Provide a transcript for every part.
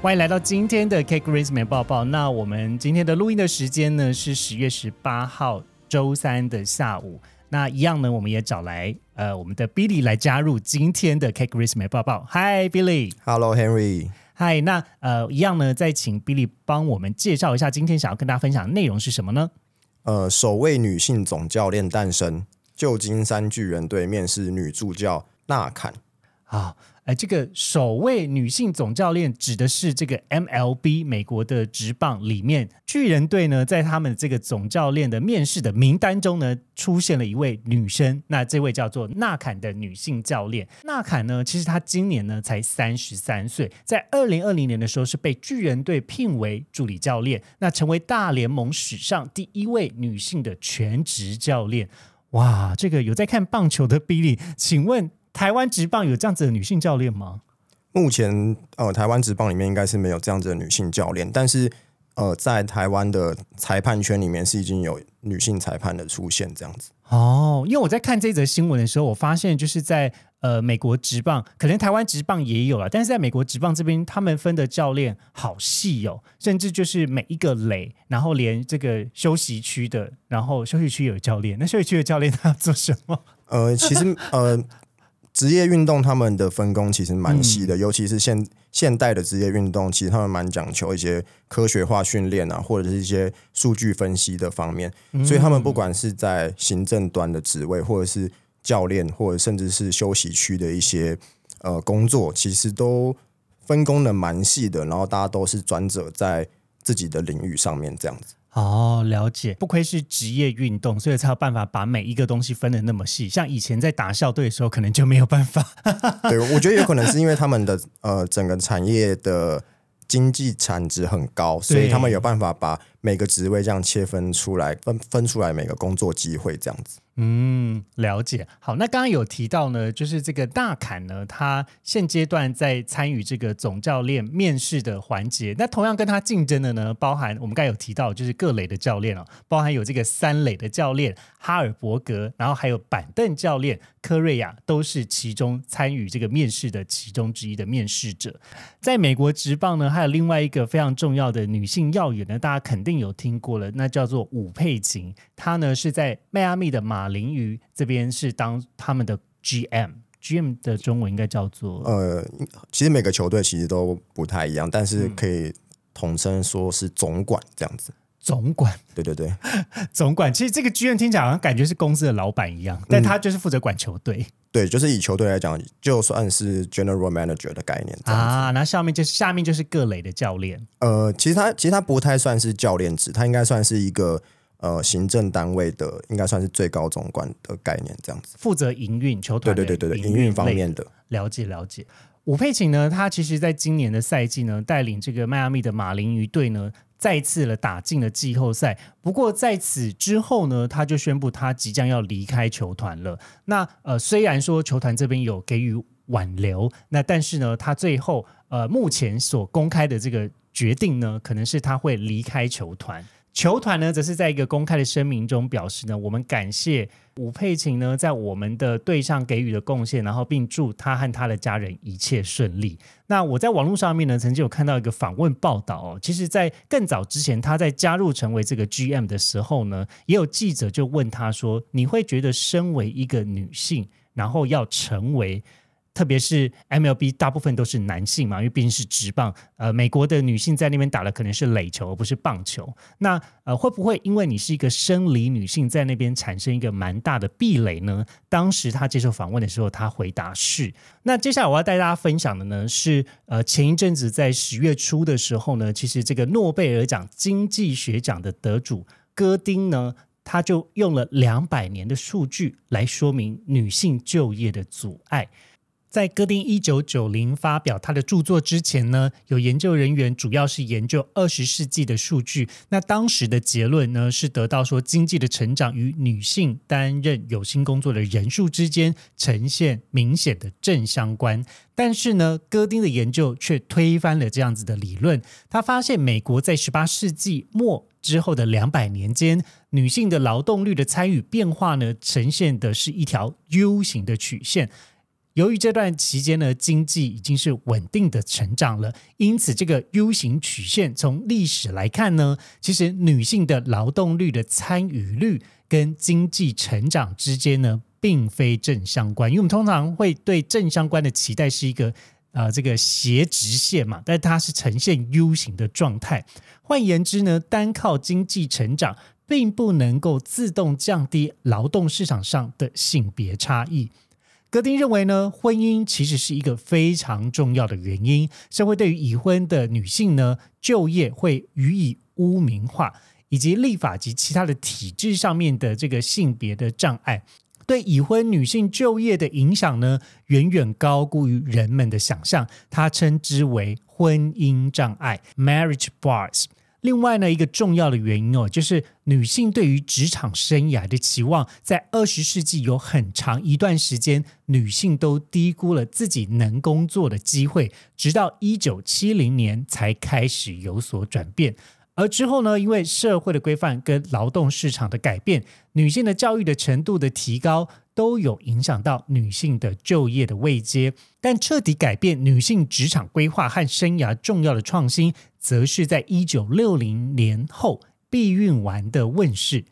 欢迎来到今天的 Cake Resume 报报。那我们今天的录音的时间呢是十月十八号周三的下午。那一样呢，我们也找来呃我们的 Billy 来加入今天的 Cake Resume 报报。Hi Billy。Hello Henry，嗨，那呃，一样呢，再请 Billy 帮我们介绍一下今天想要跟大家分享的内容是什么呢？呃，首位女性总教练诞生，旧金山巨人队面试女助教纳坎。啊，哎，这个首位女性总教练指的是这个 MLB 美国的职棒里面巨人队呢，在他们这个总教练的面试的名单中呢，出现了一位女生，那这位叫做纳坎的女性教练。纳坎呢，其实她今年呢才三十三岁，在二零二零年的时候是被巨人队聘为助理教练，那成为大联盟史上第一位女性的全职教练。哇，这个有在看棒球的比利请问台湾职棒有这样子的女性教练吗？目前呃，台湾职棒里面应该是没有这样子的女性教练，但是呃，在台湾的裁判圈里面是已经有女性裁判的出现，这样子。哦，因为我在看这则新闻的时候，我发现就是在呃美国职棒，可能台湾职棒也有了，但是在美国职棒这边，他们分的教练好细哦，甚至就是每一个垒，然后连这个休息区的，然后休息区有教练，那休息区的教练他要做什么？呃，其实呃，职业运动他们的分工其实蛮细的，尤其是现现代的职业运动，其实他们蛮讲求一些科学化训练啊，或者是一些数据分析的方面。所以他们不管是在行政端的职位，或者是教练，或者甚至是休息区的一些呃工作，其实都分工的蛮细的。然后大家都是专责在自己的领域上面这样子。哦，了解，不愧是职业运动，所以才有办法把每一个东西分的那么细。像以前在打校队的时候，可能就没有办法。对，我觉得有可能是因为他们的呃整个产业的经济产值很高，所以他们有办法把每个职位这样切分出来，分分出来每个工作机会这样子。嗯，了解。好，那刚刚有提到呢，就是这个大坎呢，他现阶段在参与这个总教练面试的环节。那同样跟他竞争的呢，包含我们刚有提到，就是各垒的教练哦，包含有这个三垒的教练哈尔伯格，然后还有板凳教练科瑞亚，都是其中参与这个面试的其中之一的面试者。在美国职棒呢，还有另外一个非常重要的女性要员呢，大家肯定有听过了，那叫做武佩琴。她呢是在迈阿密的马林鱼这边是当他们的 GM。GM 的中文应该叫做呃，其实每个球队其实都不太一样，但是可以统称说是总管这样子。总管。对对对，总管其实这个剧院听起来好像感觉是公司的老板一样，但他就是负责管球队、对，就是以球队来讲，就算是 general manager 的概念。啊。那下面就是下面就是各类的教练呃，其实他其实他不太算是教练职，他应该算是一个呃行政单位的，应该算是最高总管的概念这样子。负责营运球对团的对对对对，营运方面的。了解了解。武佩琴呢，他其实在今年的赛季呢，带领这个迈阿密的马林鱼队呢，再次了打进了季后赛。不过在此之后呢，他就宣布他即将要离开球团了。那呃，虽然说球团这边有给予挽留，那但是呢，他最后呃目前所公开的这个决定呢，可能是他会离开球团。球团呢，则是在一个公开的声明中表示呢，我们感谢吴佩琴呢在我们的队上给予的贡献，然后并祝他和他的家人一切顺利。那我在网络上面呢，曾经有看到一个访问报道哦，其实，在更早之前，他在加入成为这个 GM 的时候呢，也有记者就问他说：“你会觉得身为一个女性，然后要成为？”特别是 MLB 大部分都是男性嘛，因为毕竟是职棒。呃，美国的女性在那边打的可能是垒球，而不是棒球。那呃，会不会因为你是一个生理女性，在那边产生一个蛮大的壁垒呢？当时她接受访问的时候，她回答是。那接下来我要带大家分享的呢，是呃前一阵子在十月初的时候呢，其实这个诺贝尔奖经济学奖的得主戈丁呢。他就用了两百年的数据来说明女性就业的阻碍。在戈丁一九九零发表他的著作之前呢，有研究人员主要是研究二十世纪的数据。那当时的结论呢，是得到说经济的成长与女性担任有薪工作的人数之间呈现明显的正相关。但是呢，戈丁的研究却推翻了这样子的理论。他发现，美国在十八世纪末之后的两百年间，女性的劳动率的参与变化呢，呈现的是一条 U 型的曲线。由于这段期间呢，经济已经是稳定的成长了，因此这个 U 型曲线从历史来看呢，其实女性的劳动率的参与率跟经济成长之间呢，并非正相关。因为我们通常会对正相关的期待是一个呃这个斜直线嘛，但它是呈现 U 型的状态。换言之呢，单靠经济成长，并不能够自动降低劳动市场上的性别差异。戈丁认为呢，婚姻其实是一个非常重要的原因。社会对于已婚的女性呢，就业会予以污名化，以及立法及其他的体制上面的这个性别的障碍，对已婚女性就业的影响呢，远远高估于人们的想象。他称之为婚姻障碍 （marriage bars）。另外呢，一个重要的原因哦，就是女性对于职场生涯的期望，在二十世纪有很长一段时间，女性都低估了自己能工作的机会，直到一九七零年才开始有所转变。而之后呢，因为社会的规范跟劳动市场的改变，女性的教育的程度的提高。都有影响到女性的就业的位阶，但彻底改变女性职场规划和生涯重要的创新，则是在一九六零年后避孕丸的问世。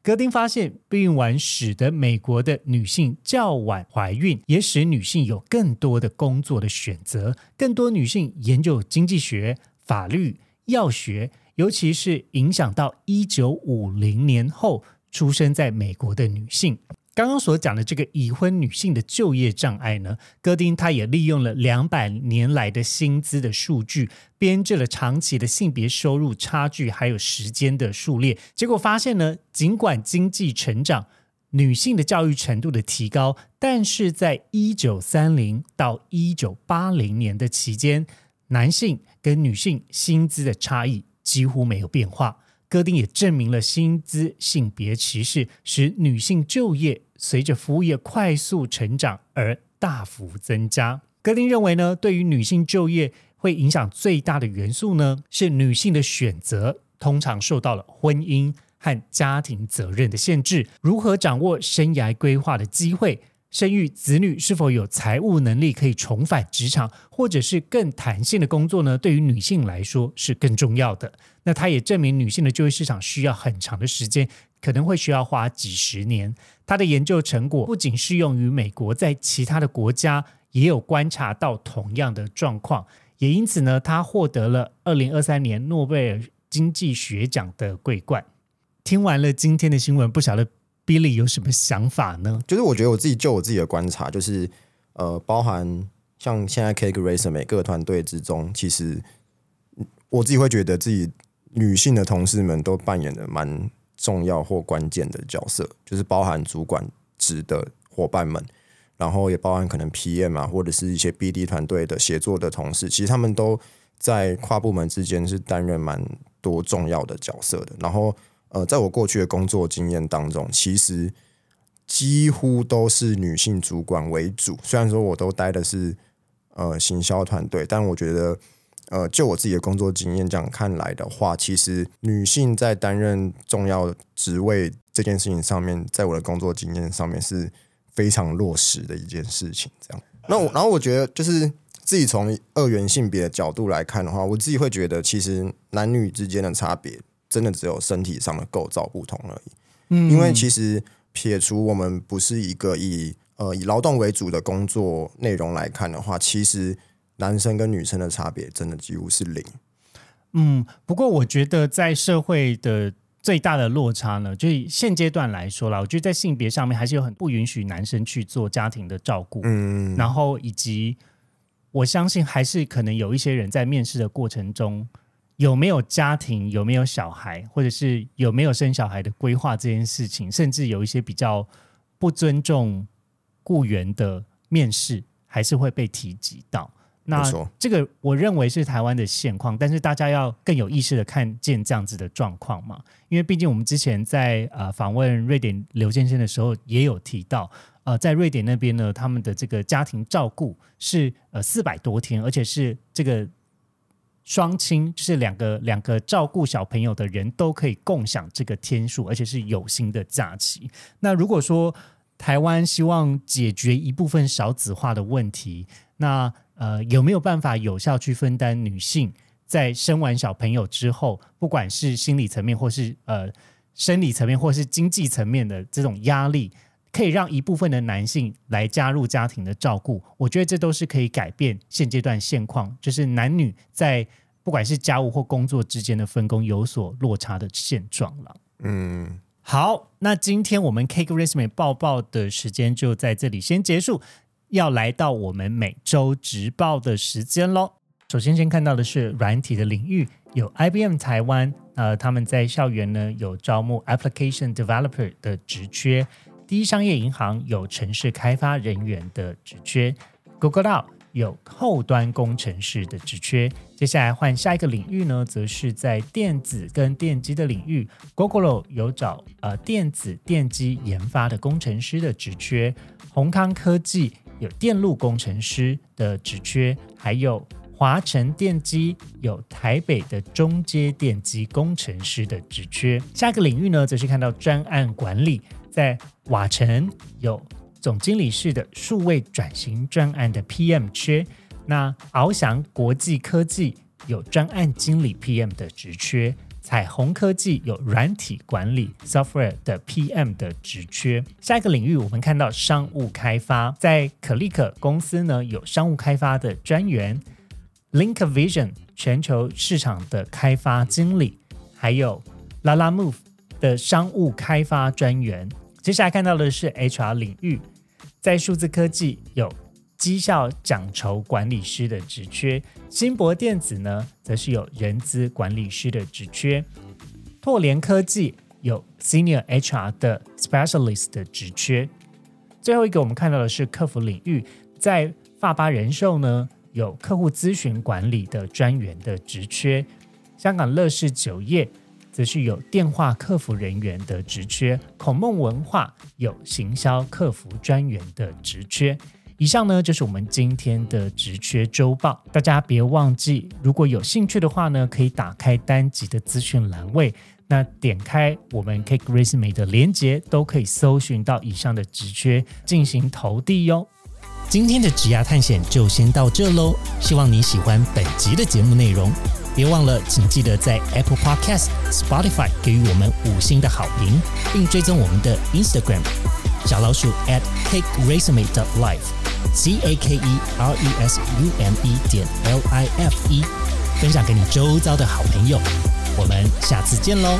格丁发现，避孕丸使得美国的女性较晚怀孕，也使女性有更多的工作的选择。更多女性研究经济学、法律、药学，尤其是影响到一九五零年后出生在美国的女性。刚刚所讲的这个已婚女性的就业障碍呢，戈丁他也利用了两百年来的薪资的数据，编制了长期的性别收入差距还有时间的数列，结果发现呢，尽管经济成长、女性的教育程度的提高，但是在一九三零到一九八零年的期间，男性跟女性薪资的差异几乎没有变化。戈丁也证明了薪资性别歧视使女性就业随着服务业快速成长而大幅增加。戈丁认为呢，对于女性就业会影响最大的元素呢，是女性的选择通常受到了婚姻和家庭责任的限制。如何掌握生涯规划的机会？生育子女是否有财务能力可以重返职场，或者是更弹性的工作呢？对于女性来说是更重要的。那他也证明女性的就业市场需要很长的时间，可能会需要花几十年。他的研究成果不仅适用于美国，在其他的国家也有观察到同样的状况。也因此呢，他获得了二零二三年诺贝尔经济学奖的桂冠。听完了今天的新闻，不晓得。里有什么想法呢？就是我觉得我自己就我自己的观察，就是呃，包含像现在 Cake Racer 每个团队之中，其实我自己会觉得自己女性的同事们都扮演的蛮重要或关键的角色，就是包含主管职的伙伴们，然后也包含可能 PM 啊，或者是一些 BD 团队的协作的同事，其实他们都在跨部门之间是担任蛮多重要的角色的，然后。呃，在我过去的工作经验当中，其实几乎都是女性主管为主。虽然说我都待的是呃行销团队，但我觉得呃，就我自己的工作经验这样看来的话，其实女性在担任重要职位这件事情上面，在我的工作经验上面是非常落实的一件事情。这样，那我然后我觉得就是自己从二元性别的角度来看的话，我自己会觉得其实男女之间的差别。真的只有身体上的构造不同而已。嗯，因为其实撇除我们不是一个以呃以劳动为主的工作内容来看的话，其实男生跟女生的差别真的几乎是零。嗯，不过我觉得在社会的最大的落差呢，就以现阶段来说啦，我觉得在性别上面还是有很不允许男生去做家庭的照顾。嗯，然后以及我相信还是可能有一些人在面试的过程中。有没有家庭，有没有小孩，或者是有没有生小孩的规划这件事情，甚至有一些比较不尊重雇员的面试，还是会被提及到。那这个我认为是台湾的现况，但是大家要更有意识的看见这样子的状况嘛，因为毕竟我们之前在呃访问瑞典刘先生的时候也有提到，呃，在瑞典那边呢，他们的这个家庭照顾是呃四百多天，而且是这个双亲，就是两个两个照顾小朋友的人都可以共享这个天数，而且是有薪的假期。那如果说台湾希望解决一部分少子化的问题，那呃有没有办法有效去分担女性在生完小朋友之后，不管是心理层面或是呃生理层面或是经济层面的这种压力？可以让一部分的男性来加入家庭的照顾，我觉得这都是可以改变现阶段现况，就是男女在不管是家务或工作之间的分工有所落差的现状了。嗯，好，那今天我们 Cake Resume 报报的时间就在这里先结束，要来到我们每周直报的时间喽。首先先看到的是软体的领域，有 IBM 台湾，呃，他们在校园呢有招募 Application Developer 的职缺。第一商业银行有城市开发人员的职缺，Google Cloud 有后端工程师的职缺。接下来换下一个领域呢，则是在电子跟电机的领域，Google 有找呃电子电机研发的工程师的职缺，宏康科技有电路工程师的职缺，还有华晨电机有台北的中阶电机工程师的职缺。下一个领域呢，则是看到专案管理。在瓦城有总经理室的数位转型专案的 PM 缺，那翱翔国际科技有专案经理 PM 的职缺，彩虹科技有软体管理 software 的 PM 的职缺。下一个领域，我们看到商务开发，在可立可公司呢有商务开发的专员，Link Vision 全球市场的开发经理，还有 Lala Move 的商务开发专员。接下来看到的是 HR 领域，在数字科技有绩效奖酬管理师的职缺，新博电子呢，则是有人资管理师的职缺，拓联科技有 Senior HR 的 Specialist 的职缺。最后一个我们看到的是客服领域，在发巴人寿呢，有客户咨询管理的专员的职缺，香港乐视酒业。则是有电话客服人员的职缺，孔梦文化有行销客服专员的职缺。以上呢就是我们今天的职缺周报。大家别忘记，如果有兴趣的话呢，可以打开单集的资讯栏位，那点开我们 Cake Resume 的连接，都可以搜寻到以上的职缺进行投递哟。今天的职涯探险就先到这喽，希望你喜欢本集的节目内容。别忘了，请记得在 Apple Podcast、Spotify 给予我们五星的好评，并追踪我们的 Instagram 小老鼠 at cake resume dot life，c a k e r e s u m e 点 l i f e，分享给你周遭的好朋友。我们下次见喽！